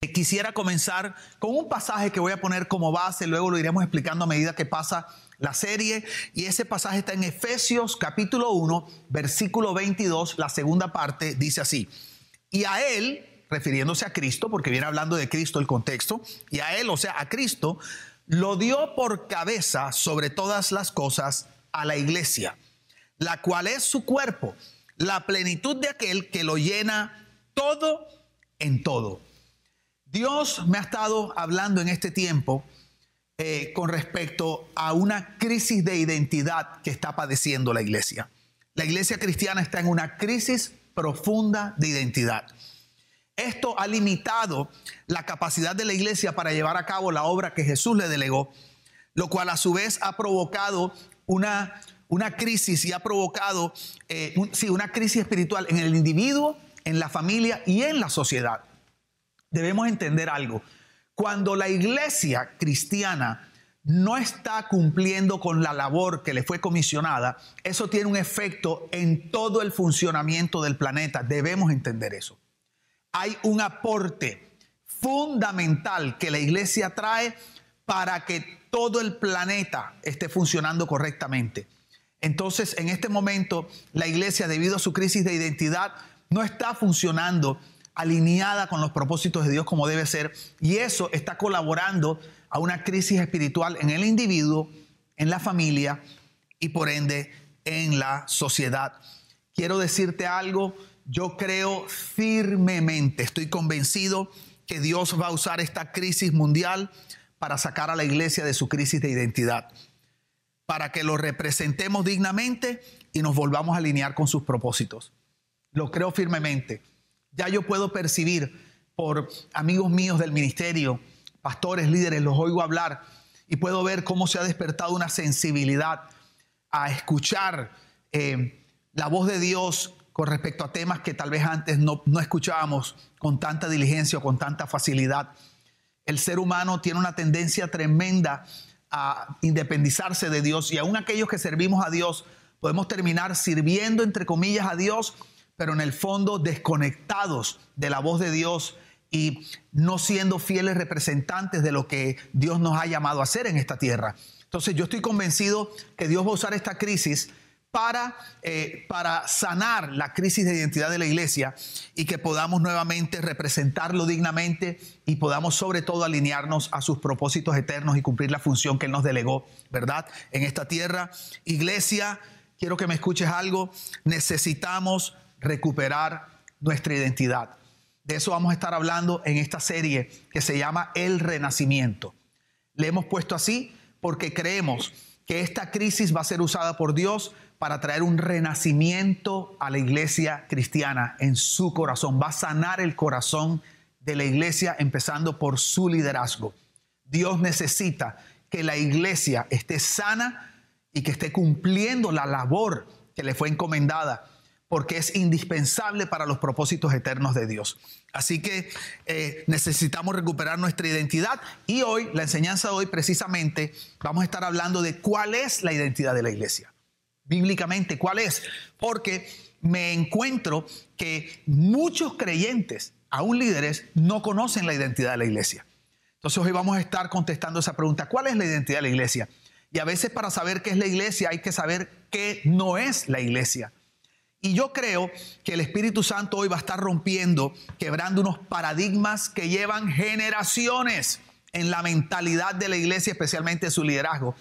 Quisiera comenzar con un pasaje que voy a poner como base, luego lo iremos explicando a medida que pasa la serie, y ese pasaje está en Efesios capítulo 1, versículo 22, la segunda parte dice así, y a él, refiriéndose a Cristo, porque viene hablando de Cristo el contexto, y a él, o sea, a Cristo, lo dio por cabeza sobre todas las cosas a la iglesia, la cual es su cuerpo, la plenitud de aquel que lo llena todo en todo. Dios me ha estado hablando en este tiempo eh, con respecto a una crisis de identidad que está padeciendo la iglesia. La iglesia cristiana está en una crisis profunda de identidad. Esto ha limitado la capacidad de la iglesia para llevar a cabo la obra que Jesús le delegó, lo cual a su vez ha provocado una, una crisis y ha provocado eh, una crisis espiritual en el individuo, en la familia y en la sociedad debemos entender algo. Cuando la iglesia cristiana no está cumpliendo con la labor que le fue comisionada, eso tiene un efecto en todo el funcionamiento del planeta. Debemos entender eso. Hay un aporte fundamental que la iglesia trae para que todo el planeta esté funcionando correctamente. Entonces, en este momento, la iglesia, debido a su crisis de identidad, no está funcionando alineada con los propósitos de Dios como debe ser. Y eso está colaborando a una crisis espiritual en el individuo, en la familia y por ende en la sociedad. Quiero decirte algo, yo creo firmemente, estoy convencido que Dios va a usar esta crisis mundial para sacar a la iglesia de su crisis de identidad, para que lo representemos dignamente y nos volvamos a alinear con sus propósitos. Lo creo firmemente. Ya yo puedo percibir por amigos míos del ministerio, pastores, líderes, los oigo hablar y puedo ver cómo se ha despertado una sensibilidad a escuchar eh, la voz de Dios con respecto a temas que tal vez antes no, no escuchábamos con tanta diligencia o con tanta facilidad. El ser humano tiene una tendencia tremenda a independizarse de Dios y aún aquellos que servimos a Dios podemos terminar sirviendo entre comillas a Dios pero en el fondo desconectados de la voz de Dios y no siendo fieles representantes de lo que Dios nos ha llamado a hacer en esta tierra. Entonces yo estoy convencido que Dios va a usar esta crisis para, eh, para sanar la crisis de identidad de la iglesia y que podamos nuevamente representarlo dignamente y podamos sobre todo alinearnos a sus propósitos eternos y cumplir la función que Él nos delegó, ¿verdad? En esta tierra. Iglesia, quiero que me escuches algo, necesitamos recuperar nuestra identidad. De eso vamos a estar hablando en esta serie que se llama El Renacimiento. Le hemos puesto así porque creemos que esta crisis va a ser usada por Dios para traer un renacimiento a la iglesia cristiana en su corazón. Va a sanar el corazón de la iglesia empezando por su liderazgo. Dios necesita que la iglesia esté sana y que esté cumpliendo la labor que le fue encomendada porque es indispensable para los propósitos eternos de Dios. Así que eh, necesitamos recuperar nuestra identidad y hoy, la enseñanza de hoy precisamente, vamos a estar hablando de cuál es la identidad de la iglesia. Bíblicamente, ¿cuál es? Porque me encuentro que muchos creyentes, aún líderes, no conocen la identidad de la iglesia. Entonces hoy vamos a estar contestando esa pregunta, ¿cuál es la identidad de la iglesia? Y a veces para saber qué es la iglesia hay que saber qué no es la iglesia. Y yo creo que el Espíritu Santo hoy va a estar rompiendo, quebrando unos paradigmas que llevan generaciones en la mentalidad de la iglesia, especialmente su liderazgo,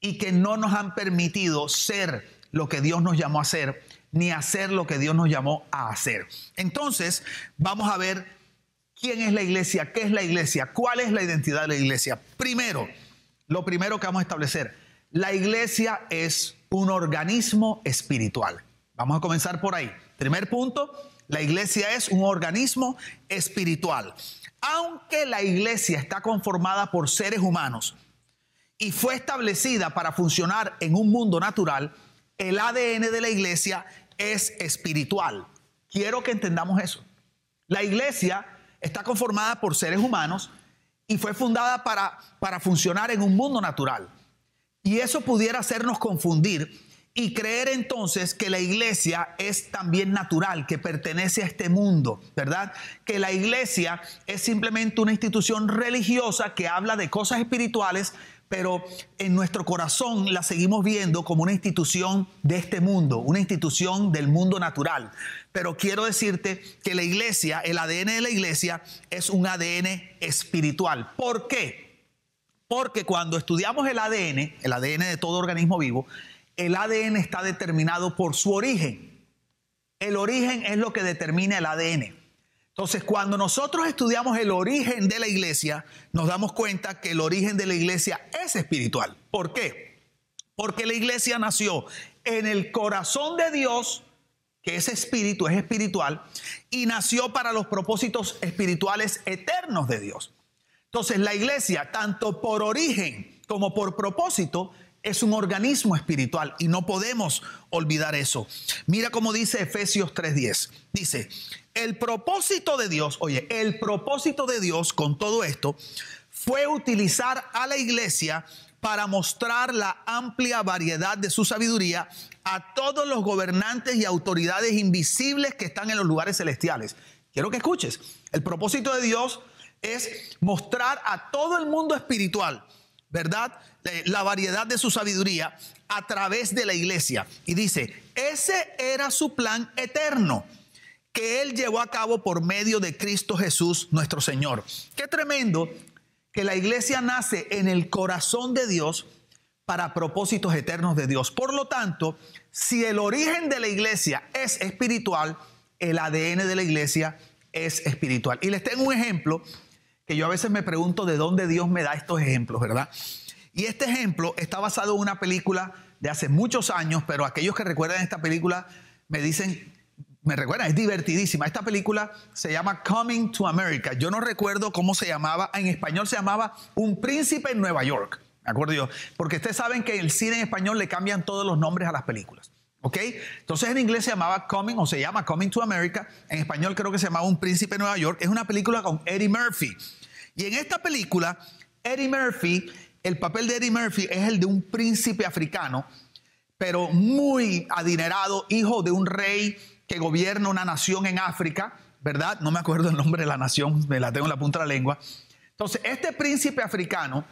y que no nos han permitido ser lo que Dios nos llamó a ser, ni hacer lo que Dios nos llamó a hacer. Entonces, vamos a ver quién es la iglesia, qué es la iglesia, cuál es la identidad de la iglesia. Primero, lo primero que vamos a establecer, la iglesia es un organismo espiritual. Vamos a comenzar por ahí. Primer punto, la iglesia es un organismo espiritual. Aunque la iglesia está conformada por seres humanos y fue establecida para funcionar en un mundo natural, el ADN de la iglesia es espiritual. Quiero que entendamos eso. La iglesia está conformada por seres humanos y fue fundada para, para funcionar en un mundo natural. Y eso pudiera hacernos confundir y creer entonces que la iglesia es también natural, que pertenece a este mundo, ¿verdad? Que la iglesia es simplemente una institución religiosa que habla de cosas espirituales, pero en nuestro corazón la seguimos viendo como una institución de este mundo, una institución del mundo natural. Pero quiero decirte que la iglesia, el ADN de la iglesia es un ADN espiritual. ¿Por qué? Porque cuando estudiamos el ADN, el ADN de todo organismo vivo, el ADN está determinado por su origen. El origen es lo que determina el ADN. Entonces, cuando nosotros estudiamos el origen de la iglesia, nos damos cuenta que el origen de la iglesia es espiritual. ¿Por qué? Porque la iglesia nació en el corazón de Dios, que ese espíritu es espiritual, y nació para los propósitos espirituales eternos de Dios. Entonces, la iglesia, tanto por origen como por propósito, es un organismo espiritual y no podemos olvidar eso. Mira cómo dice Efesios 3:10. Dice, el propósito de Dios, oye, el propósito de Dios con todo esto fue utilizar a la iglesia para mostrar la amplia variedad de su sabiduría a todos los gobernantes y autoridades invisibles que están en los lugares celestiales. Quiero que escuches, el propósito de Dios es mostrar a todo el mundo espiritual, ¿verdad? la variedad de su sabiduría a través de la iglesia. Y dice, ese era su plan eterno que Él llevó a cabo por medio de Cristo Jesús nuestro Señor. Qué tremendo que la iglesia nace en el corazón de Dios para propósitos eternos de Dios. Por lo tanto, si el origen de la iglesia es espiritual, el ADN de la iglesia es espiritual. Y les tengo un ejemplo que yo a veces me pregunto de dónde Dios me da estos ejemplos, ¿verdad? Y este ejemplo está basado en una película de hace muchos años, pero aquellos que recuerdan esta película me dicen, me recuerdan, es divertidísima. Esta película se llama Coming to America. Yo no recuerdo cómo se llamaba, en español se llamaba Un príncipe en Nueva York. ¿Me acuerdo yo? Porque ustedes saben que el cine en español le cambian todos los nombres a las películas. ¿Ok? Entonces en inglés se llamaba Coming o se llama Coming to America. En español creo que se llamaba Un príncipe en Nueva York. Es una película con Eddie Murphy. Y en esta película, Eddie Murphy el papel de Eddie Murphy es el de un príncipe africano, pero muy adinerado, hijo de un rey que gobierna una nación en África, ¿verdad? No me acuerdo el nombre de la nación, me la tengo en la punta de la lengua. Entonces, este príncipe africano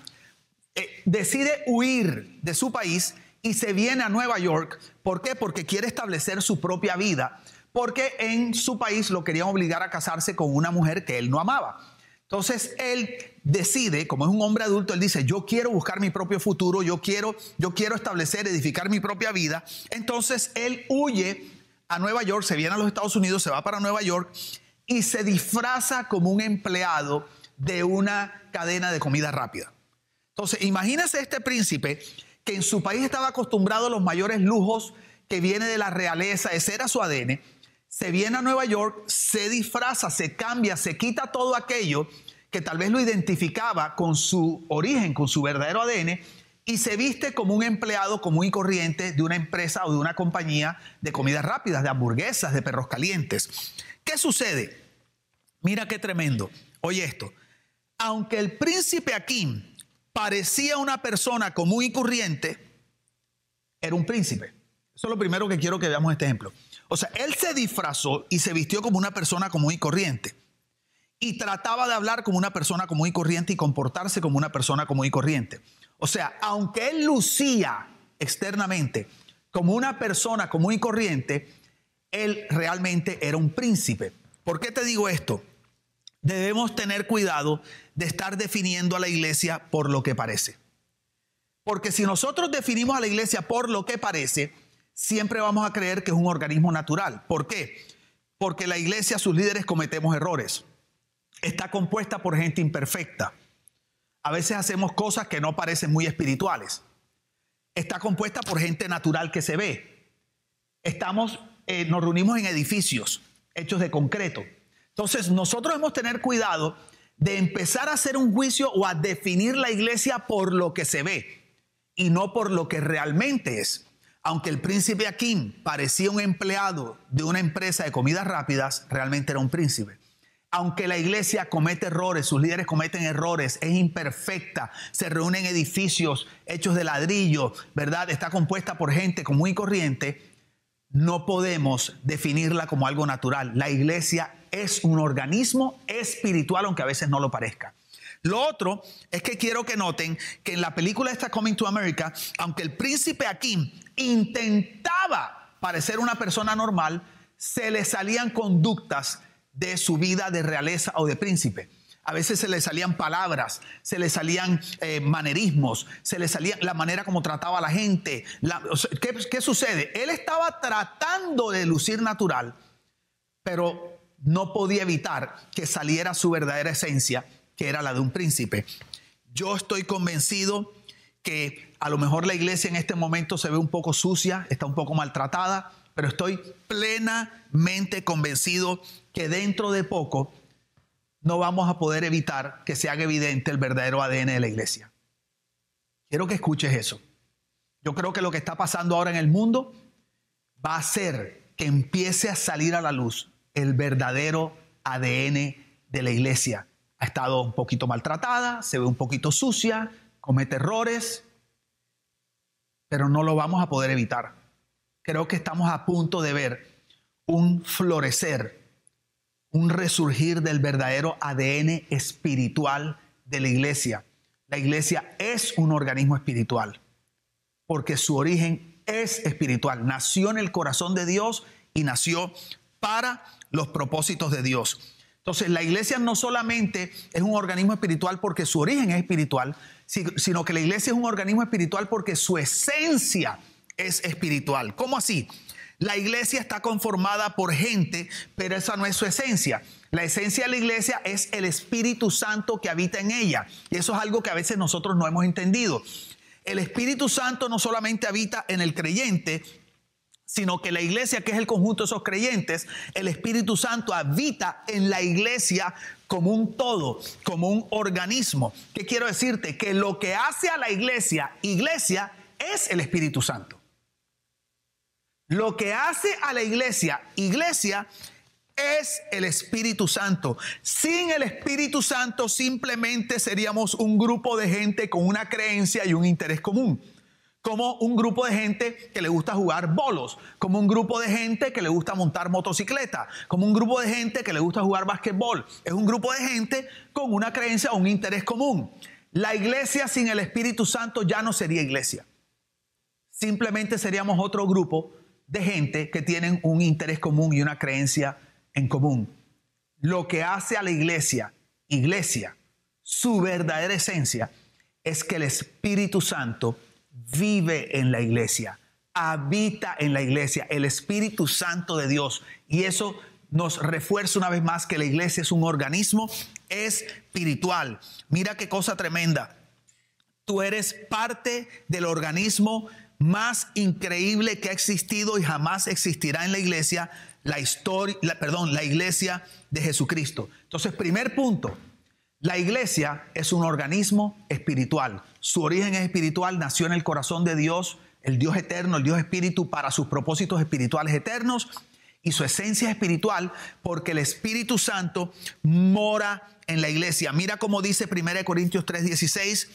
eh, decide huir de su país y se viene a Nueva York. ¿Por qué? Porque quiere establecer su propia vida, porque en su país lo querían obligar a casarse con una mujer que él no amaba. Entonces él decide, como es un hombre adulto, él dice, yo quiero buscar mi propio futuro, yo quiero, yo quiero establecer, edificar mi propia vida. Entonces él huye a Nueva York, se viene a los Estados Unidos, se va para Nueva York y se disfraza como un empleado de una cadena de comida rápida. Entonces, imagínese este príncipe que en su país estaba acostumbrado a los mayores lujos que viene de la realeza, ese era su ADN se viene a Nueva York, se disfraza, se cambia, se quita todo aquello que tal vez lo identificaba con su origen, con su verdadero ADN, y se viste como un empleado común y corriente de una empresa o de una compañía de comidas rápidas, de hamburguesas, de perros calientes. ¿Qué sucede? Mira qué tremendo. Oye esto. Aunque el príncipe Akim parecía una persona común y corriente, era un príncipe. Eso es lo primero que quiero que veamos este ejemplo. O sea, él se disfrazó y se vistió como una persona común y corriente. Y trataba de hablar como una persona común y corriente y comportarse como una persona común y corriente. O sea, aunque él lucía externamente como una persona común y corriente, él realmente era un príncipe. ¿Por qué te digo esto? Debemos tener cuidado de estar definiendo a la iglesia por lo que parece. Porque si nosotros definimos a la iglesia por lo que parece, siempre vamos a creer que es un organismo natural. ¿Por qué? Porque la iglesia, sus líderes cometemos errores. Está compuesta por gente imperfecta. A veces hacemos cosas que no parecen muy espirituales. Está compuesta por gente natural que se ve. Estamos, eh, nos reunimos en edificios hechos de concreto. Entonces, nosotros debemos tener cuidado de empezar a hacer un juicio o a definir la iglesia por lo que se ve y no por lo que realmente es aunque el príncipe Akim parecía un empleado de una empresa de comidas rápidas, realmente era un príncipe. aunque la iglesia comete errores, sus líderes cometen errores, es imperfecta, se reúnen edificios hechos de ladrillo, ¿verdad? Está compuesta por gente común y corriente, no podemos definirla como algo natural. La iglesia es un organismo espiritual, aunque a veces no lo parezca. Lo otro es que quiero que noten que en la película esta Coming to America, aunque el príncipe Akim intentaba parecer una persona normal, se le salían conductas de su vida de realeza o de príncipe. A veces se le salían palabras, se le salían eh, manerismos, se le salía la manera como trataba a la gente. ¿qué, ¿Qué sucede? Él estaba tratando de lucir natural, pero no podía evitar que saliera su verdadera esencia, que era la de un príncipe. Yo estoy convencido que a lo mejor la iglesia en este momento se ve un poco sucia, está un poco maltratada, pero estoy plenamente convencido que dentro de poco no vamos a poder evitar que se haga evidente el verdadero ADN de la iglesia. Quiero que escuches eso. Yo creo que lo que está pasando ahora en el mundo va a hacer que empiece a salir a la luz el verdadero ADN de la iglesia. Ha estado un poquito maltratada, se ve un poquito sucia, comete errores, pero no lo vamos a poder evitar. Creo que estamos a punto de ver un florecer un resurgir del verdadero ADN espiritual de la iglesia. La iglesia es un organismo espiritual porque su origen es espiritual. Nació en el corazón de Dios y nació para los propósitos de Dios. Entonces, la iglesia no solamente es un organismo espiritual porque su origen es espiritual, sino que la iglesia es un organismo espiritual porque su esencia es espiritual. ¿Cómo así? La iglesia está conformada por gente, pero esa no es su esencia. La esencia de la iglesia es el Espíritu Santo que habita en ella. Y eso es algo que a veces nosotros no hemos entendido. El Espíritu Santo no solamente habita en el creyente, sino que la iglesia, que es el conjunto de esos creyentes, el Espíritu Santo habita en la iglesia como un todo, como un organismo. ¿Qué quiero decirte? Que lo que hace a la iglesia, iglesia, es el Espíritu Santo. Lo que hace a la iglesia, iglesia, es el Espíritu Santo. Sin el Espíritu Santo simplemente seríamos un grupo de gente con una creencia y un interés común. Como un grupo de gente que le gusta jugar bolos, como un grupo de gente que le gusta montar motocicleta, como un grupo de gente que le gusta jugar basquetbol. Es un grupo de gente con una creencia o un interés común. La iglesia sin el Espíritu Santo ya no sería iglesia. Simplemente seríamos otro grupo de gente que tienen un interés común y una creencia en común. Lo que hace a la iglesia, iglesia, su verdadera esencia, es que el Espíritu Santo vive en la iglesia, habita en la iglesia, el Espíritu Santo de Dios. Y eso nos refuerza una vez más que la iglesia es un organismo espiritual. Mira qué cosa tremenda. Tú eres parte del organismo más increíble que ha existido y jamás existirá en la iglesia, la historia, perdón, la iglesia de Jesucristo. Entonces, primer punto, la iglesia es un organismo espiritual. Su origen es espiritual, nació en el corazón de Dios, el Dios eterno, el Dios espíritu para sus propósitos espirituales eternos y su esencia espiritual porque el Espíritu Santo mora en la iglesia. Mira cómo dice 1 Corintios 3:16,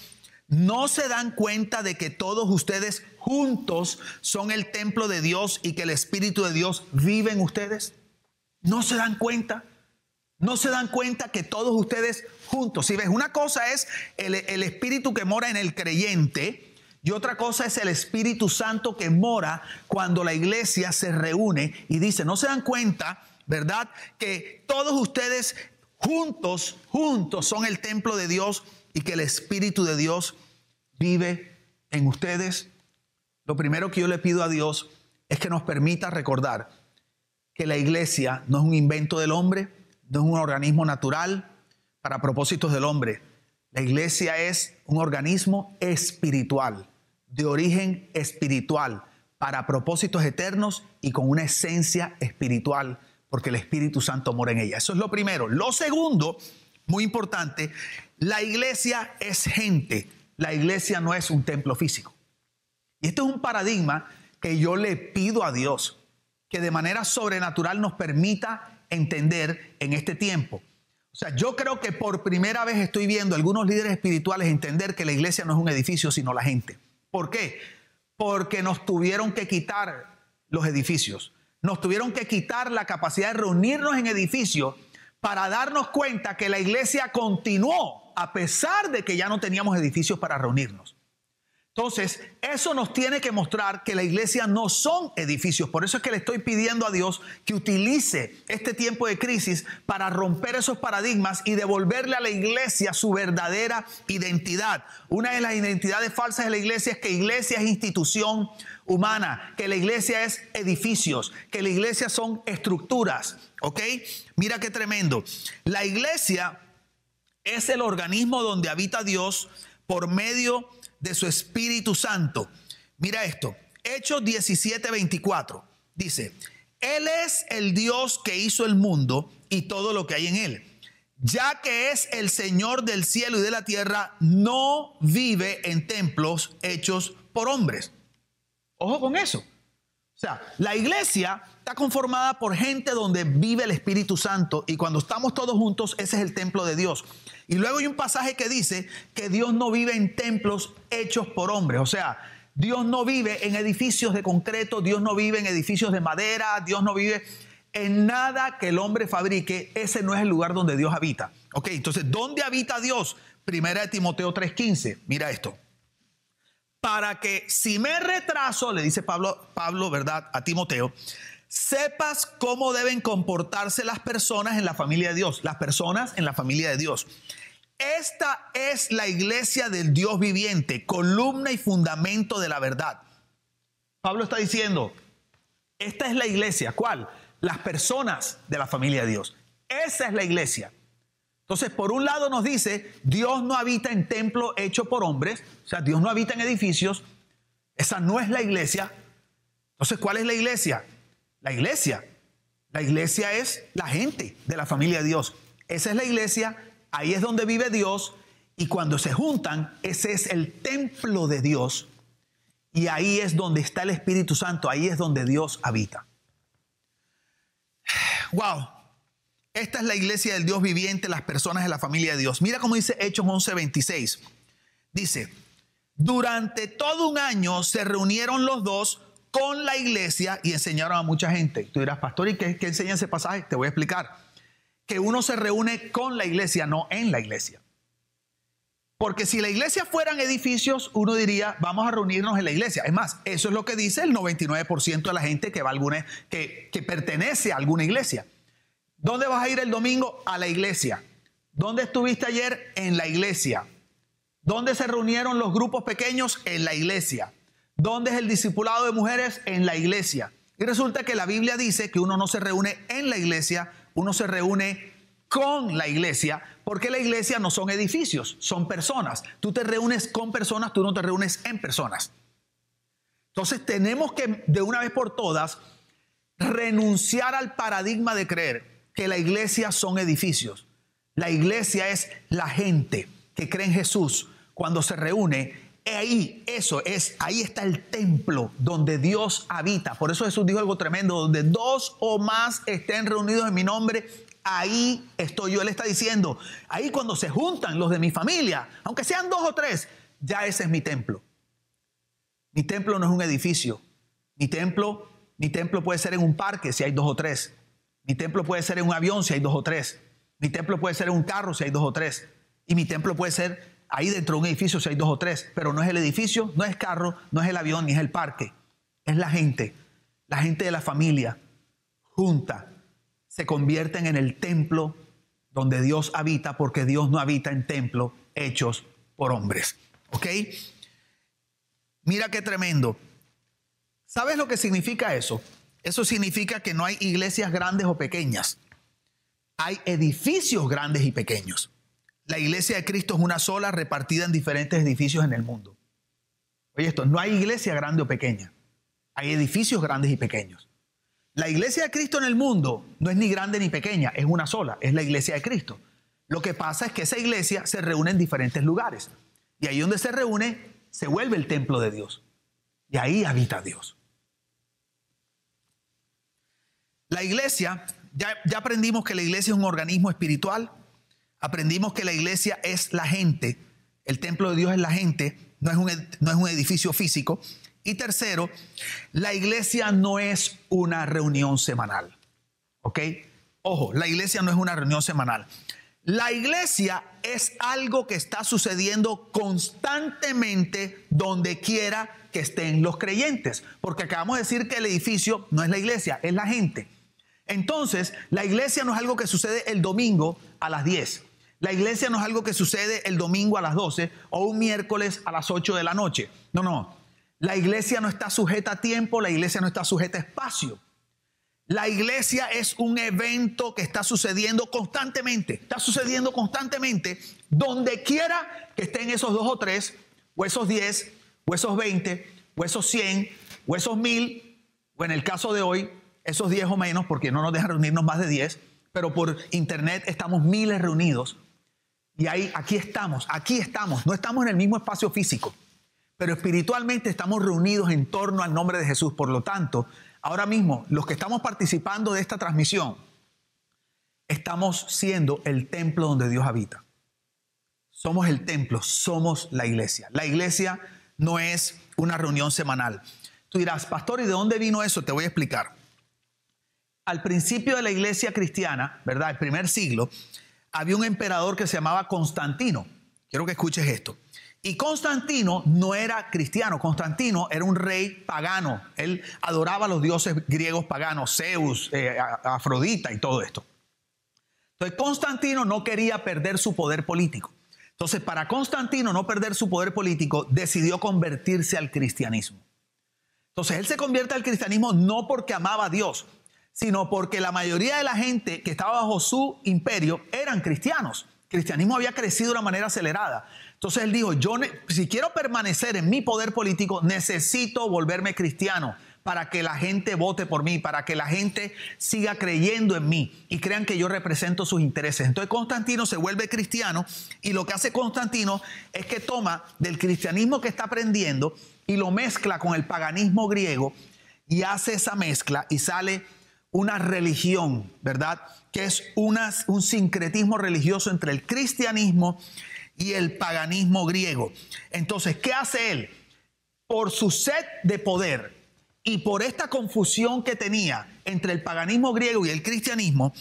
¿No se dan cuenta de que todos ustedes juntos son el templo de Dios y que el Espíritu de Dios vive en ustedes? ¿No se dan cuenta? ¿No se dan cuenta que todos ustedes juntos, si ves, una cosa es el, Espíritu que mora en el creyente y otra cosa es el Espíritu Santo que mora cuando la iglesia se reúne y dice, ¿no se dan cuenta, verdad? Que todos ustedes juntos, juntos son el templo de Dios y que el Espíritu de Dios vive en ustedes, lo primero que yo le pido a Dios es que nos permita recordar que la iglesia no es un invento del hombre, no es un organismo natural para propósitos del hombre. La iglesia es un organismo espiritual, de origen espiritual, para propósitos eternos y con una esencia espiritual, porque el Espíritu Santo mora en ella. Eso es lo primero. Lo segundo, muy importante, la iglesia es gente, la iglesia no es un templo físico. Y esto es un paradigma que yo le pido a Dios que de manera sobrenatural nos permita entender en este tiempo. O sea, yo creo que por primera vez estoy viendo a algunos líderes espirituales entender que la iglesia no es un edificio, sino la gente. ¿Por qué? Porque nos tuvieron que quitar los edificios. Nos tuvieron que quitar la capacidad de reunirnos en edificios para darnos cuenta que la iglesia continuó a pesar de que ya no teníamos edificios para reunirnos. Entonces, eso nos tiene que mostrar que la iglesia no son edificios. Por eso es que le estoy pidiendo a Dios que utilice este tiempo de crisis para romper esos paradigmas y devolverle a la iglesia su verdadera identidad. Una de las identidades falsas de la iglesia es que iglesia es institución humana, que la iglesia es edificios, que la iglesia son estructuras. ¿Ok? Mira qué tremendo. La iglesia es el organismo donde habita Dios por medio de su Espíritu Santo. Mira esto, Hechos 17, 24. Dice, Él es el Dios que hizo el mundo y todo lo que hay en él. Ya que es el Señor del cielo y de la tierra, no vive en templos hechos por hombres. Ojo con eso. O sea, la iglesia está conformada por gente donde vive el Espíritu Santo y cuando estamos todos juntos, ese es el templo de Dios. Y luego hay un pasaje que dice que Dios no vive en templos hechos por hombres. O sea, Dios no vive en edificios de concreto, Dios no vive en edificios de madera, Dios no vive en nada que el hombre fabrique. Ese no es el lugar donde Dios habita. Ok, entonces, ¿dónde habita Dios? Primera de Timoteo 3:15. Mira esto. Para que si me retraso, le dice Pablo, Pablo, ¿verdad? A Timoteo, sepas cómo deben comportarse las personas en la familia de Dios, las personas en la familia de Dios. Esta es la iglesia del Dios viviente, columna y fundamento de la verdad. Pablo está diciendo, esta es la iglesia, ¿cuál? Las personas de la familia de Dios. Esa es la iglesia. Entonces, por un lado nos dice, Dios no habita en templo hecho por hombres, o sea, Dios no habita en edificios, esa no es la iglesia. Entonces, ¿cuál es la iglesia? La iglesia. La iglesia es la gente de la familia de Dios. Esa es la iglesia, ahí es donde vive Dios y cuando se juntan, ese es el templo de Dios y ahí es donde está el Espíritu Santo, ahí es donde Dios habita. Wow. Esta es la iglesia del Dios viviente, las personas de la familia de Dios. Mira cómo dice Hechos 11:26. Dice, durante todo un año se reunieron los dos con la iglesia y enseñaron a mucha gente. Tú dirás, pastor, ¿y qué, enseña ese pasaje? Te voy a explicar. Que uno se reúne con la iglesia, no en la iglesia. Porque si la iglesia fueran edificios, uno diría, vamos a reunirnos en la iglesia. Es más, eso es lo que dice el 99% de la gente que va a alguna, que, que pertenece a alguna iglesia. ¿Dónde vas a ir el domingo? A la iglesia. ¿Dónde estuviste ayer? En la iglesia. ¿Dónde se reunieron los grupos pequeños? En la iglesia. ¿Dónde es el discipulado de mujeres? En la iglesia. Y resulta que la Biblia dice que uno no se reúne en la iglesia, uno se reúne con la iglesia, porque la iglesia no son edificios, son personas. Tú te reúnes con personas, tú no te reúnes en personas. Entonces tenemos que de una vez por todas renunciar al paradigma de creer que la iglesia son edificios. La iglesia es la gente que cree en Jesús cuando se reúne Ahí, eso es, ahí está el templo donde Dios habita. Por eso Jesús dijo algo tremendo, donde dos o más estén reunidos en mi nombre, ahí estoy yo. Él está diciendo, ahí cuando se juntan los de mi familia, aunque sean dos o tres, ya ese es mi templo. Mi templo no es un edificio. Mi templo, mi templo puede ser en un parque si hay dos o tres. Mi templo puede ser en un avión si hay dos o tres. Mi templo puede ser en un carro si hay dos o tres. Y mi templo puede ser Ahí dentro de un edificio si hay dos o tres, pero no es el edificio, no es carro, no es el avión, ni es el parque. Es la gente, la gente de la familia, junta, se convierten en el templo donde Dios habita, porque Dios no habita en templos hechos por hombres. ¿Ok? Mira qué tremendo. ¿Sabes lo que significa eso? Eso significa que no hay iglesias grandes o pequeñas. Hay edificios grandes y pequeños. La iglesia de Cristo es una sola repartida en diferentes edificios en el mundo. Oye esto, no hay iglesia grande o pequeña. Hay edificios grandes y pequeños. La iglesia de Cristo en el mundo no es ni grande ni pequeña, es una sola, es la iglesia de Cristo. Lo que pasa es que esa iglesia se reúne en diferentes lugares. Y ahí donde se reúne, se vuelve el templo de Dios. Y ahí habita Dios. La iglesia, ya, ya aprendimos que la iglesia es un organismo espiritual Aprendimos que la iglesia es la gente, el templo de Dios es la gente, no es un, no es un edificio físico. Y tercero, la iglesia no es una reunión semanal. ¿Ok? Ojo, la iglesia no es una reunión semanal. La iglesia es algo que está sucediendo constantemente donde quiera que estén los creyentes, porque acabamos de decir que el edificio no es la iglesia, es la gente. Entonces, la iglesia no es algo que sucede el domingo a las 10. La iglesia no es algo que sucede el domingo a las 12 o un miércoles a las 8 de la noche. No, no. La iglesia no está sujeta a tiempo, la iglesia no está sujeta a espacio. La iglesia es un evento que está sucediendo constantemente, está sucediendo constantemente donde quiera que estén esos dos o tres, o esos diez, o esos veinte, o esos cien, o esos mil, o en el caso de hoy, esos diez o menos, porque no nos dejan reunirnos más de diez, pero por internet estamos miles reunidos. Y ahí, aquí estamos, aquí estamos, no estamos en el mismo espacio físico, pero espiritualmente estamos reunidos en torno al nombre de Jesús. Por lo tanto, Ahora mismo, los que estamos participando de esta transmisión, estamos siendo el templo donde Dios habita. Somos el templo, somos la iglesia. La iglesia no es una reunión semanal. Tú dirás, pastor, ¿y de dónde vino eso? Te voy a explicar. Al principio de la iglesia cristiana, ¿verdad? El primer siglo, había un emperador que se llamaba Constantino. Quiero que escuches esto. Y Constantino no era cristiano, Constantino era un rey pagano. Él adoraba a los dioses griegos paganos, Zeus, eh, Afrodita y todo esto. Entonces Constantino no quería perder su poder político. Entonces para Constantino no perder su poder político, decidió convertirse al cristianismo. Entonces él se convierte al cristianismo no porque amaba a Dios, sino porque la mayoría de la gente que estaba bajo su imperio eran cristianos. Cristianismo había crecido de una manera acelerada. Entonces él dijo, yo si quiero permanecer en mi poder político, necesito volverme cristiano para que la gente vote por mí, para que la gente siga creyendo en mí y crean que yo represento sus intereses. Entonces Constantino se vuelve cristiano y lo que hace Constantino es que toma del cristianismo que está aprendiendo y lo mezcla con el paganismo griego y hace esa mezcla y sale una religión, ¿verdad? Que es un sincretismo religioso entre el cristianismo y el paganismo griego. Entonces, ¿qué hace él? Por su sed de poder y por esta confusión que tenía entre el paganismo griego y el cristianismo,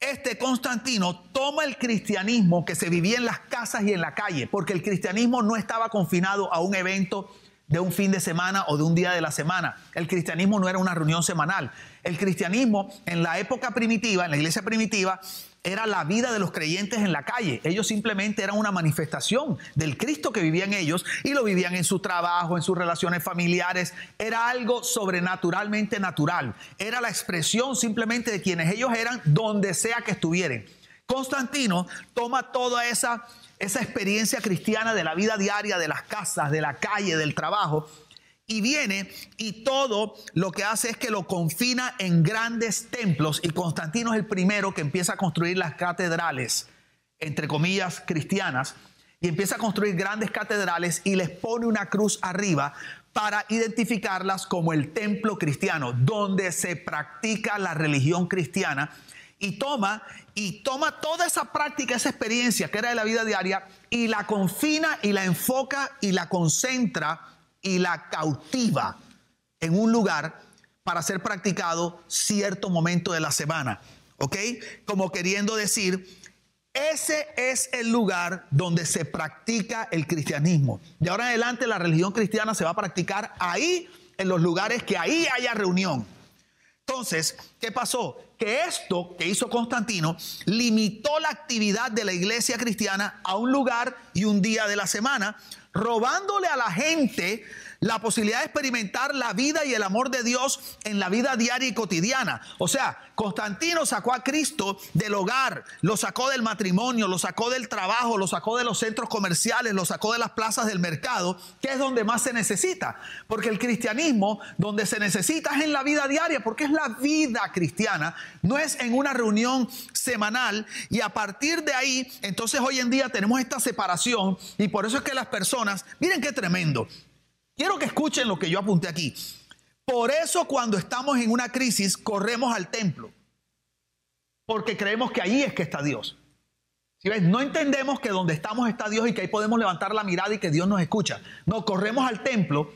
este Constantino toma el cristianismo que se vivía en las casas y en la calle, porque el cristianismo no estaba confinado a un evento de un fin de semana o de un día de la semana. El cristianismo no era una reunión semanal. El cristianismo en la época primitiva, en la iglesia primitiva, era la vida de los creyentes en la calle. Ellos simplemente eran una manifestación del Cristo que vivían ellos y lo vivían en su trabajo, en sus relaciones familiares. Era algo sobrenaturalmente natural. Era la expresión simplemente de quienes ellos eran donde sea que estuvieran. Constantino toma toda esa, esa experiencia cristiana de la vida diaria, de las casas, de la calle, del trabajo, y viene y todo lo que hace es que lo confina en grandes templos y Constantino es el primero que empieza a construir las catedrales, entre comillas, cristianas, y empieza a construir grandes catedrales y les pone una cruz arriba para identificarlas como el templo cristiano, donde se practica la religión cristiana y toma y toma toda esa práctica, esa experiencia que era de la vida diaria y la confina y la enfoca y la concentra y la cautiva en un lugar para ser practicado cierto momento de la semana. ¿Ok? Como queriendo decir, ese es el lugar donde se practica el cristianismo. De ahora en adelante la religión cristiana se va a practicar ahí, en los lugares que ahí haya reunión. Entonces, ¿qué pasó? Que esto que hizo Constantino limitó la actividad de la iglesia cristiana a un lugar y un día de la semana, robándole a la gente la posibilidad de experimentar la vida y el amor de Dios en la vida diaria y cotidiana. O sea, Constantino sacó a Cristo del hogar, lo sacó del matrimonio, lo sacó del trabajo, lo sacó de los centros comerciales, lo sacó de las plazas del mercado, que es donde más se necesita. Porque el cristianismo, donde se necesita es en la vida diaria, porque es la vida cristiana, no es en una reunión semanal. Y a partir de ahí, entonces hoy en día tenemos esta separación y por eso es que las personas, miren qué tremendo, Quiero que escuchen lo que yo apunté aquí. Por eso cuando estamos en una crisis corremos al templo. Porque creemos que ahí es que está Dios. Si ves, no entendemos que donde estamos está Dios y que ahí podemos levantar la mirada y que Dios nos escucha. No, corremos al templo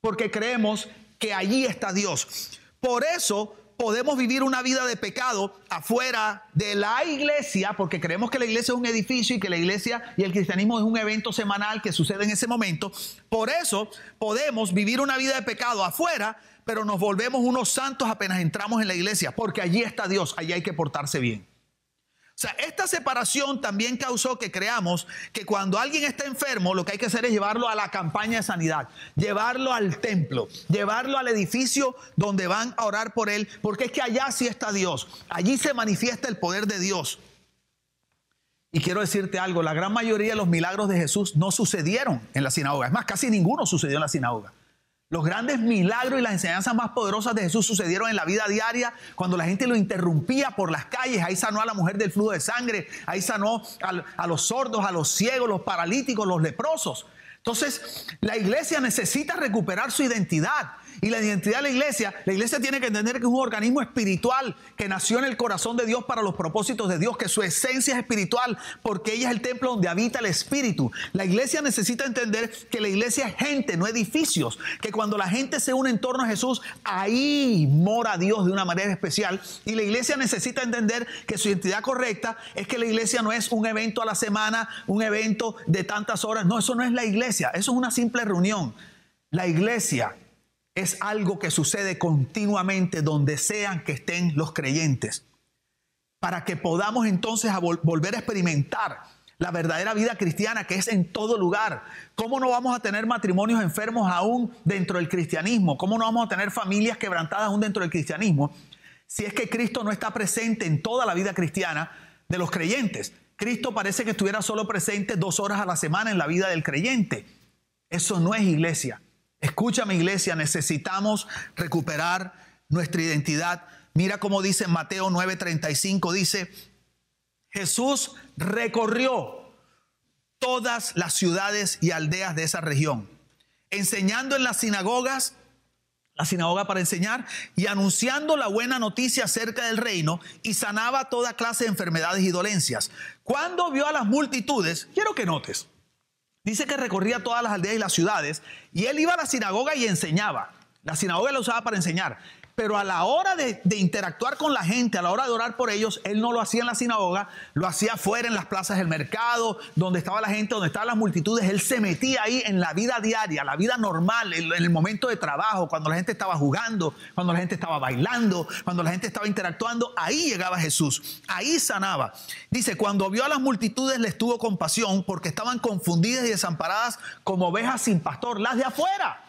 porque creemos que allí está Dios. Por eso podemos vivir una vida de pecado afuera de la iglesia, porque creemos que la iglesia es un edificio y que la iglesia y el cristianismo es un evento semanal que sucede en ese momento. Por eso podemos vivir una vida de pecado afuera, pero nos volvemos unos santos apenas entramos en la iglesia, porque allí está Dios, allí hay que portarse bien. O sea, esta separación también causó que creamos que cuando alguien está enfermo, lo que hay que hacer es llevarlo a la campaña de sanidad, llevarlo al templo, llevarlo al edificio donde van a orar por él, porque es que allá sí está Dios, allí se manifiesta el poder de Dios. Y quiero decirte algo, la gran mayoría de los milagros de Jesús no sucedieron en la sinagoga, es más, casi ninguno sucedió en la sinagoga. Los grandes milagros y las enseñanzas más poderosas de Jesús sucedieron en la vida diaria cuando la gente lo interrumpía por las calles. Ahí sanó a la mujer del flujo de sangre, ahí sanó a, los sordos, a los ciegos, los paralíticos, los leprosos. Entonces, la iglesia necesita recuperar su identidad. Y la identidad de la iglesia, la iglesia tiene que entender que es un organismo espiritual que nació en el corazón de Dios para los propósitos de Dios, que su esencia es espiritual, porque ella es el templo donde habita el espíritu. La iglesia necesita entender que la iglesia es gente, no edificios, que cuando la gente se une en torno a Jesús, ahí mora Dios de una manera especial. Y la iglesia necesita entender que su identidad correcta es que la iglesia no es un evento a la semana, un evento de tantas horas. No, eso no es la iglesia, eso es una simple reunión. La iglesia es algo que sucede continuamente donde sean que estén los creyentes, para que podamos entonces volver a experimentar la verdadera vida cristiana que es en todo lugar. ¿Cómo no vamos a tener matrimonios enfermos aún dentro del cristianismo? ¿Cómo no vamos a tener familias quebrantadas aún dentro del cristianismo? Si es que Cristo no está presente en toda la vida cristiana de los creyentes. Cristo parece que estuviera solo presente dos horas a la semana en la vida del creyente. Eso no es iglesia. Escúchame iglesia, necesitamos recuperar nuestra identidad. Mira cómo dice Mateo 9:35, dice, Jesús recorrió todas las ciudades y aldeas de esa región, enseñando en las sinagogas, la sinagoga para enseñar, y anunciando la buena noticia acerca del reino, y sanaba toda clase de enfermedades y dolencias. Cuando vio a las multitudes, quiero que notes, Dice que recorría todas las aldeas y las ciudades y él iba a la sinagoga y enseñaba. La sinagoga la usaba para enseñar. Pero a la hora de, interactuar con la gente, a la hora de orar por ellos, él no lo hacía en la sinagoga, lo hacía afuera en las plazas del mercado, donde estaba la gente, donde estaban las multitudes. Él se metía ahí en la vida diaria, la vida normal, en, el momento de trabajo, cuando la gente estaba jugando, cuando la gente estaba bailando, cuando la gente estaba interactuando. Ahí llegaba Jesús, ahí sanaba. Dice, cuando vio a las multitudes les tuvo compasión porque estaban confundidas y desamparadas como ovejas sin pastor, las de afuera.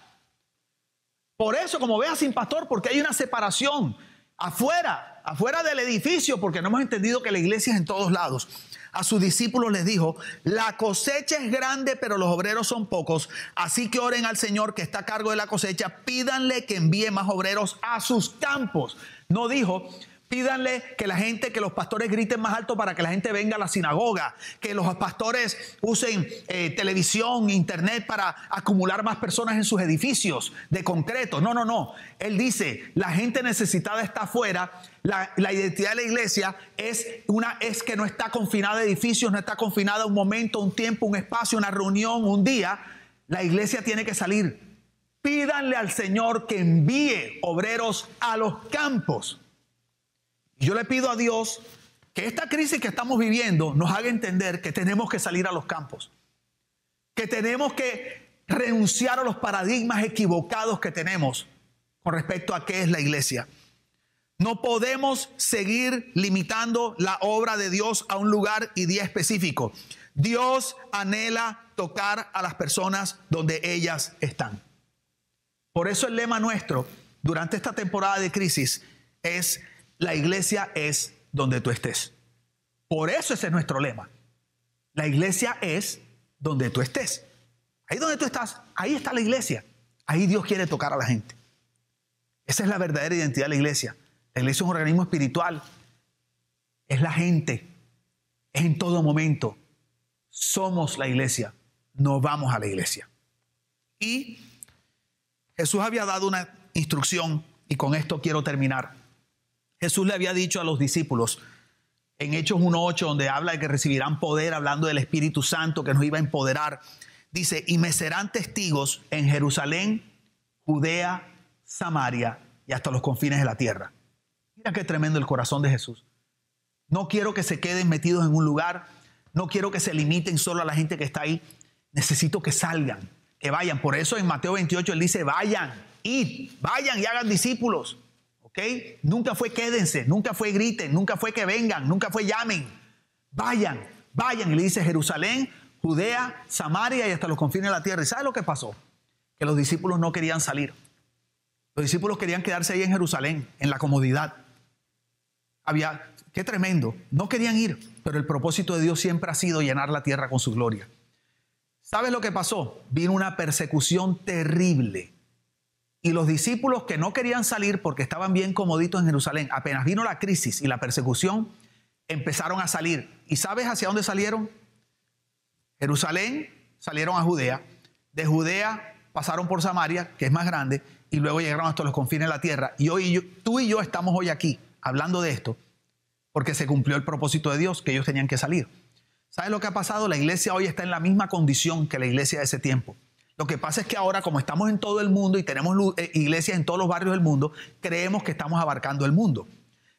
Por eso, como veas sin pastor, porque hay una separación afuera, afuera del edificio, porque no hemos entendido que la iglesia es en todos lados. A sus discípulos les dijo, la cosecha es grande, pero los obreros son pocos, así que oren al Señor que está a cargo de la cosecha, pídanle que envíe más obreros a sus campos. No dijo, Pídanle que la gente, que los pastores griten más alto para que la gente venga a la sinagoga, que los pastores usen eh, televisión, internet para acumular más personas en sus edificios de concreto. No, no, no. Él dice, la gente necesitada está afuera. La, la, identidad de la iglesia es, una, es que no está confinada a edificios, no está confinada a un momento, un tiempo, un espacio, una reunión, un día. La iglesia tiene que salir. Pídanle al Señor que envíe obreros a los campos yo le pido a Dios que esta crisis que estamos viviendo nos haga entender que tenemos que salir a los campos, que tenemos que renunciar a los paradigmas equivocados que tenemos con respecto a qué es la iglesia. No podemos seguir limitando la obra de Dios a un lugar y día específico. Dios anhela tocar a las personas donde ellas están. Por eso el lema nuestro durante esta temporada de crisis es la iglesia es donde tú estés. Por eso ese es nuestro lema. La iglesia es donde tú estés. Ahí donde tú estás, ahí está la iglesia. Ahí Dios quiere tocar a la gente. Esa es la verdadera identidad de la iglesia. La iglesia es un organismo espiritual. Es la gente. Es en todo momento. Somos la iglesia. No vamos a la iglesia. Y Jesús había dado una instrucción y con esto quiero terminar. Jesús le había dicho a los discípulos, en Hechos 1.8, donde habla de que recibirán poder, hablando del Espíritu Santo que nos iba a empoderar, dice, y me serán testigos en Jerusalén, Judea, Samaria y hasta los confines de la tierra. Mira qué tremendo el corazón de Jesús. No quiero que se queden metidos en un lugar, no quiero que se limiten solo a la gente que está ahí, necesito que salgan, que vayan. Por eso en Mateo 28 él dice, vayan, id, vayan y hagan discípulos. Nunca fue quédense, nunca fue griten, nunca fue que vengan, nunca fue llamen. Vayan, vayan. Y le dice Jerusalén, Judea, Samaria y hasta los confines de la tierra. ¿Y sabe lo que pasó? Que los discípulos no querían salir. Los discípulos querían quedarse ahí en Jerusalén, en la comodidad. Había, qué tremendo, no querían ir, pero el propósito de Dios siempre ha sido llenar la tierra con su gloria. ¿Sabes lo que pasó? Vino una persecución terrible y los discípulos que no querían salir porque estaban bien comoditos en Jerusalén, apenas vino la crisis y la persecución, empezaron a salir. ¿Y sabes hacia dónde salieron? Jerusalén, salieron a Judea. De Judea pasaron por Samaria, que es más grande, y luego llegaron hasta los confines de la tierra. Y hoy tú y yo estamos hoy aquí hablando de esto porque se cumplió el propósito de Dios, que ellos tenían que salir. ¿Sabes lo que ha pasado? La iglesia hoy está en la misma condición que la iglesia de ese tiempo. Lo que pasa es que ahora, como estamos en todo el mundo y tenemos eh, iglesias en todos los barrios del mundo, creemos que estamos abarcando el mundo.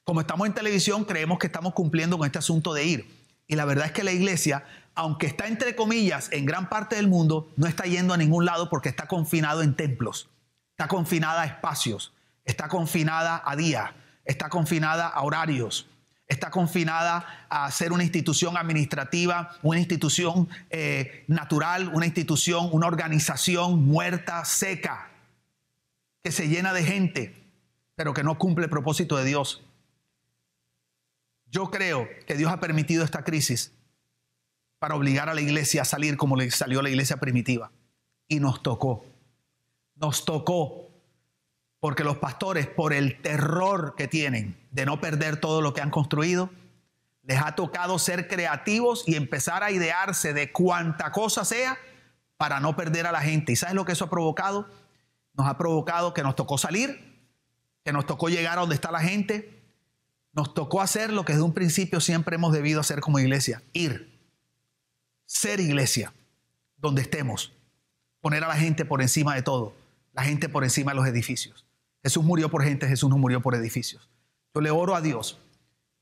Como estamos en televisión, creemos que estamos cumpliendo con este asunto de ir. Y la verdad es que la iglesia, aunque está entre comillas en gran parte del mundo, no está yendo a ningún lado porque está confinado en templos, está confinada a espacios, está confinada a días, está confinada a horarios, está confinada a ser una institución administrativa, una institución eh, natural, una institución, una organización muerta, seca, que se llena de gente, pero que no cumple el propósito de Dios. Yo creo que Dios ha permitido esta crisis para obligar a la iglesia a salir como le salió la iglesia primitiva. Y nos tocó. Nos tocó porque los pastores, por el terror que tienen de no perder todo lo que han construido, les ha tocado ser creativos y empezar a idearse de cuanta cosa sea para no perder a la gente. ¿Y sabes lo que eso ha provocado? Nos ha provocado que nos tocó salir, que nos tocó llegar a donde está la gente, nos tocó hacer lo que desde un principio siempre hemos debido hacer como iglesia, ir, ser iglesia, donde estemos, poner a la gente por encima de todo, la gente por encima de los edificios. Jesús murió por gente, Jesús no murió por edificios. Yo le oro a Dios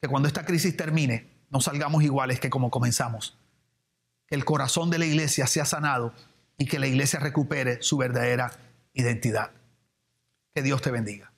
que cuando esta crisis termine, no salgamos iguales que como comenzamos. Que el corazón de la iglesia sea sanado y que la iglesia recupere su verdadera identidad. Que Dios te bendiga.